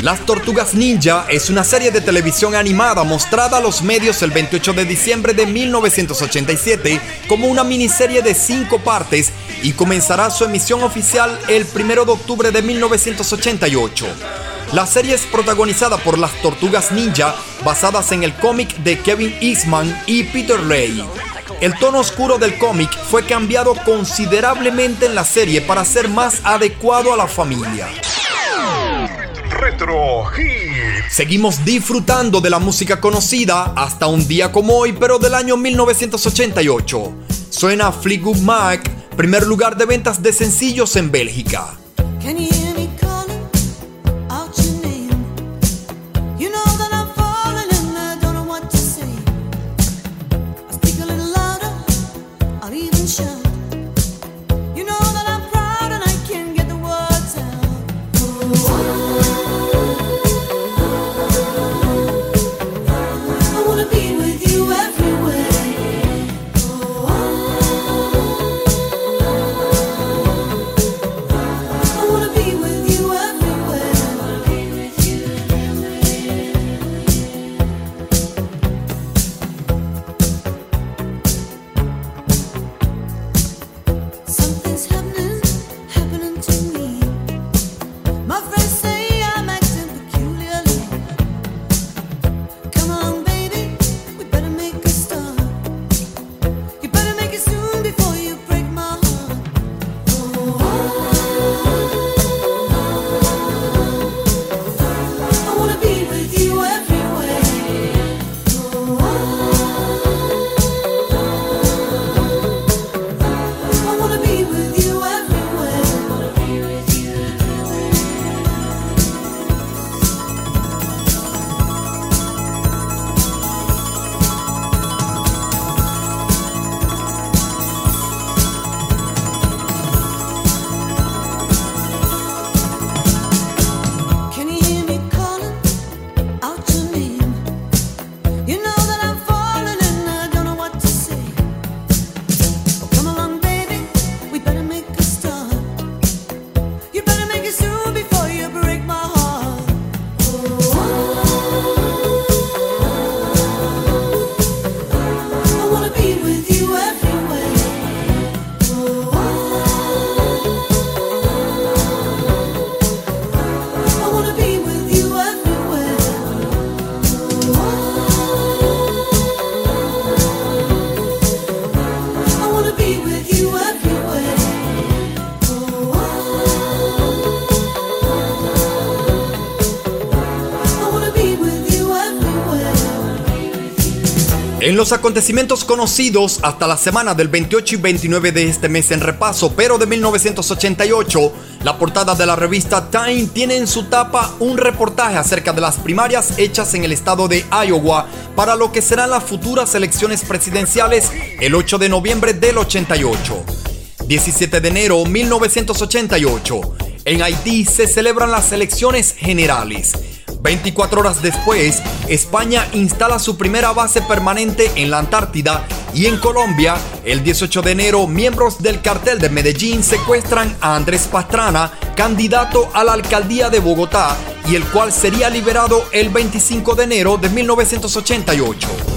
Las Tortugas Ninja es una serie de televisión animada mostrada a los medios el 28 de diciembre de 1987 como una miniserie de cinco partes y comenzará su emisión oficial el 1 de octubre de 1988. La serie es protagonizada por las Tortugas Ninja basadas en el cómic de Kevin Eastman y Peter Lay. El tono oscuro del cómic fue cambiado considerablemente en la serie para ser más adecuado a la familia. Retro Hits. Seguimos disfrutando de la música conocida hasta un día como hoy, pero del año 1988. Suena Fleetwood Mac, primer lugar de ventas de sencillos en Bélgica. En los acontecimientos conocidos hasta la semana del 28 y 29 de este mes en repaso, pero de 1988, la portada de la revista Time tiene en su tapa un reportaje acerca de las primarias hechas en el estado de Iowa para lo que serán las futuras elecciones presidenciales el 8 de noviembre del 88. 17 de enero 1988. En Haití se celebran las elecciones generales. 24 horas después, España instala su primera base permanente en la Antártida y en Colombia, el 18 de enero, miembros del cartel de Medellín secuestran a Andrés Pastrana, candidato a la alcaldía de Bogotá, y el cual sería liberado el 25 de enero de 1988.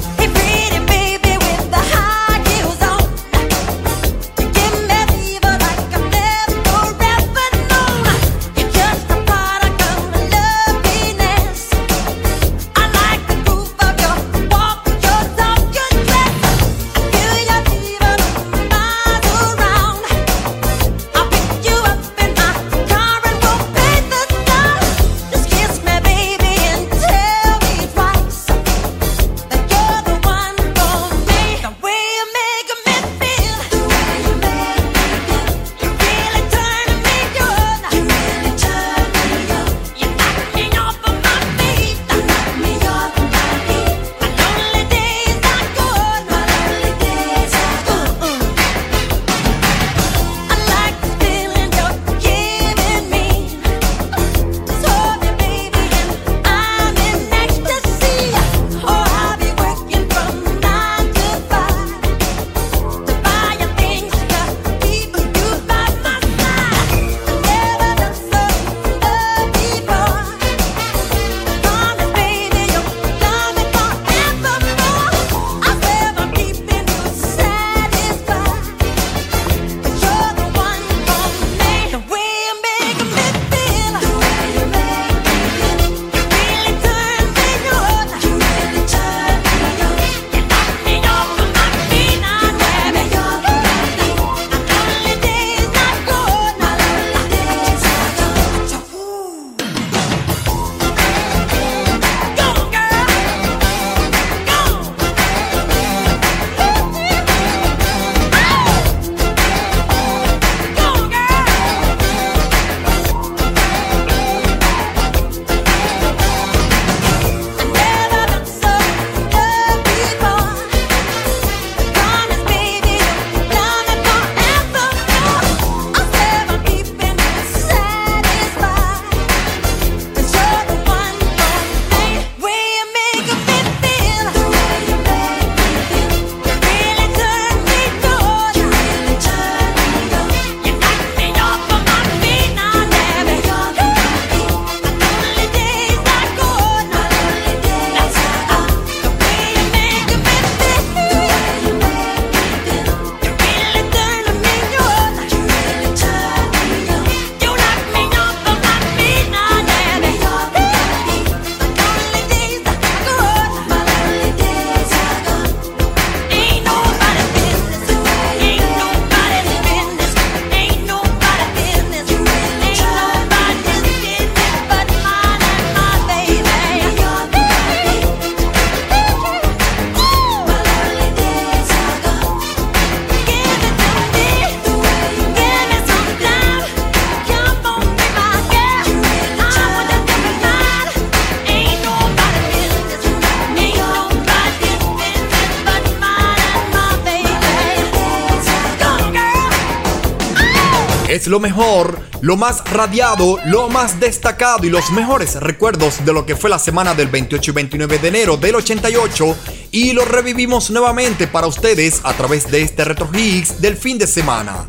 Lo mejor, lo más radiado, lo más destacado y los mejores recuerdos de lo que fue la semana del 28 y 29 de enero del 88 y lo revivimos nuevamente para ustedes a través de este Retro Hits del fin de semana.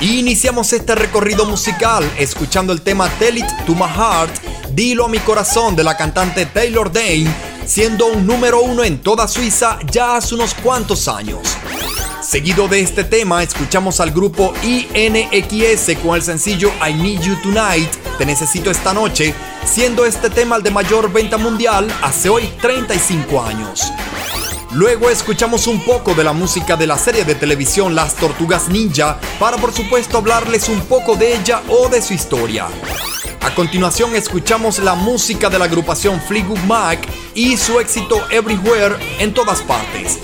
Iniciamos este recorrido musical escuchando el tema Tell It to My Heart, Dilo a mi corazón de la cantante Taylor Dane, siendo un número uno en toda Suiza ya hace unos cuantos años. Seguido de este tema, escuchamos al grupo INXS con el sencillo I Need You Tonight, Te Necesito Esta Noche, siendo este tema el de mayor venta mundial hace hoy 35 años. Luego escuchamos un poco de la música de la serie de televisión Las Tortugas Ninja para por supuesto hablarles un poco de ella o de su historia. A continuación escuchamos la música de la agrupación Fleetwood Mac y su éxito Everywhere en todas partes.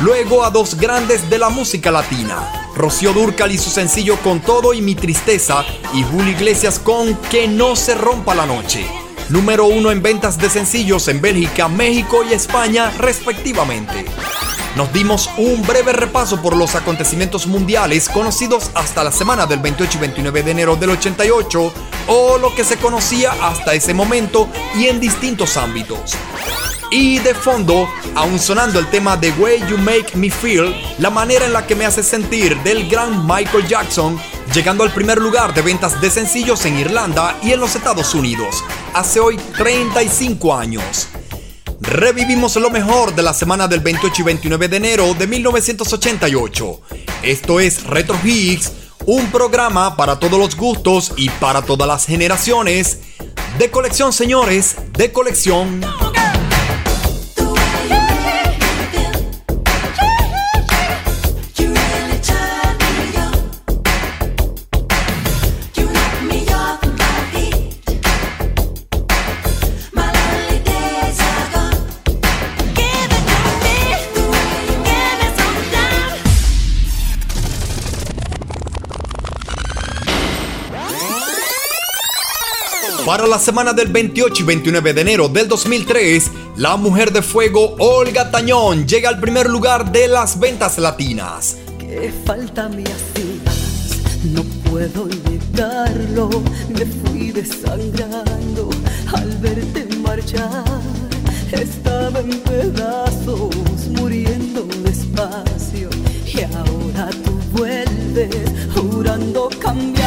Luego a dos grandes de la música latina, Rocío Dúrcal y su sencillo Con todo y mi tristeza y Julio Iglesias con Que no se rompa la noche. Número uno en ventas de sencillos en Bélgica, México y España respectivamente. Nos dimos un breve repaso por los acontecimientos mundiales conocidos hasta la semana del 28 y 29 de enero del 88 o lo que se conocía hasta ese momento y en distintos ámbitos. Y de fondo, aún sonando el tema The Way You Make Me Feel, la manera en la que me hace sentir del gran Michael Jackson, llegando al primer lugar de ventas de sencillos en Irlanda y en los Estados Unidos, hace hoy 35 años. Revivimos lo mejor de la semana del 28 y 29 de enero de 1988. Esto es Retro Hits, un programa para todos los gustos y para todas las generaciones. De colección, señores, de colección. Para la semana del 28 y 29 de enero del 2003, la mujer de fuego Olga Tañón llega al primer lugar de las ventas latinas. Qué falta me hacías, no puedo olvidarlo. Me fui desangrando al verte marchar. Estaba en pedazos, muriendo despacio. Y ahora tú vuelves jurando cambiar.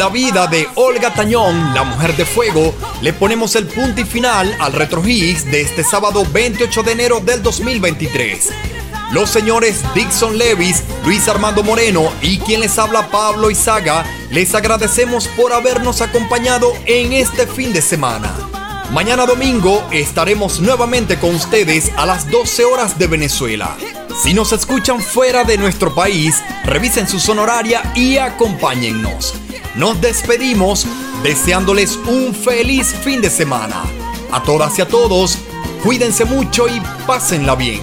La vida de Olga Tañón, la mujer de fuego, le ponemos el punto y final al Retro Hits de este sábado 28 de enero del 2023. Los señores Dixon Levis, Luis Armando Moreno y quien les habla Pablo Izaga, les agradecemos por habernos acompañado en este fin de semana. Mañana domingo estaremos nuevamente con ustedes a las 12 horas de Venezuela. Si nos escuchan fuera de nuestro país, revisen su zona horaria y acompáñennos. Nos despedimos deseándoles un feliz fin de semana. A todas y a todos, cuídense mucho y pásenla bien.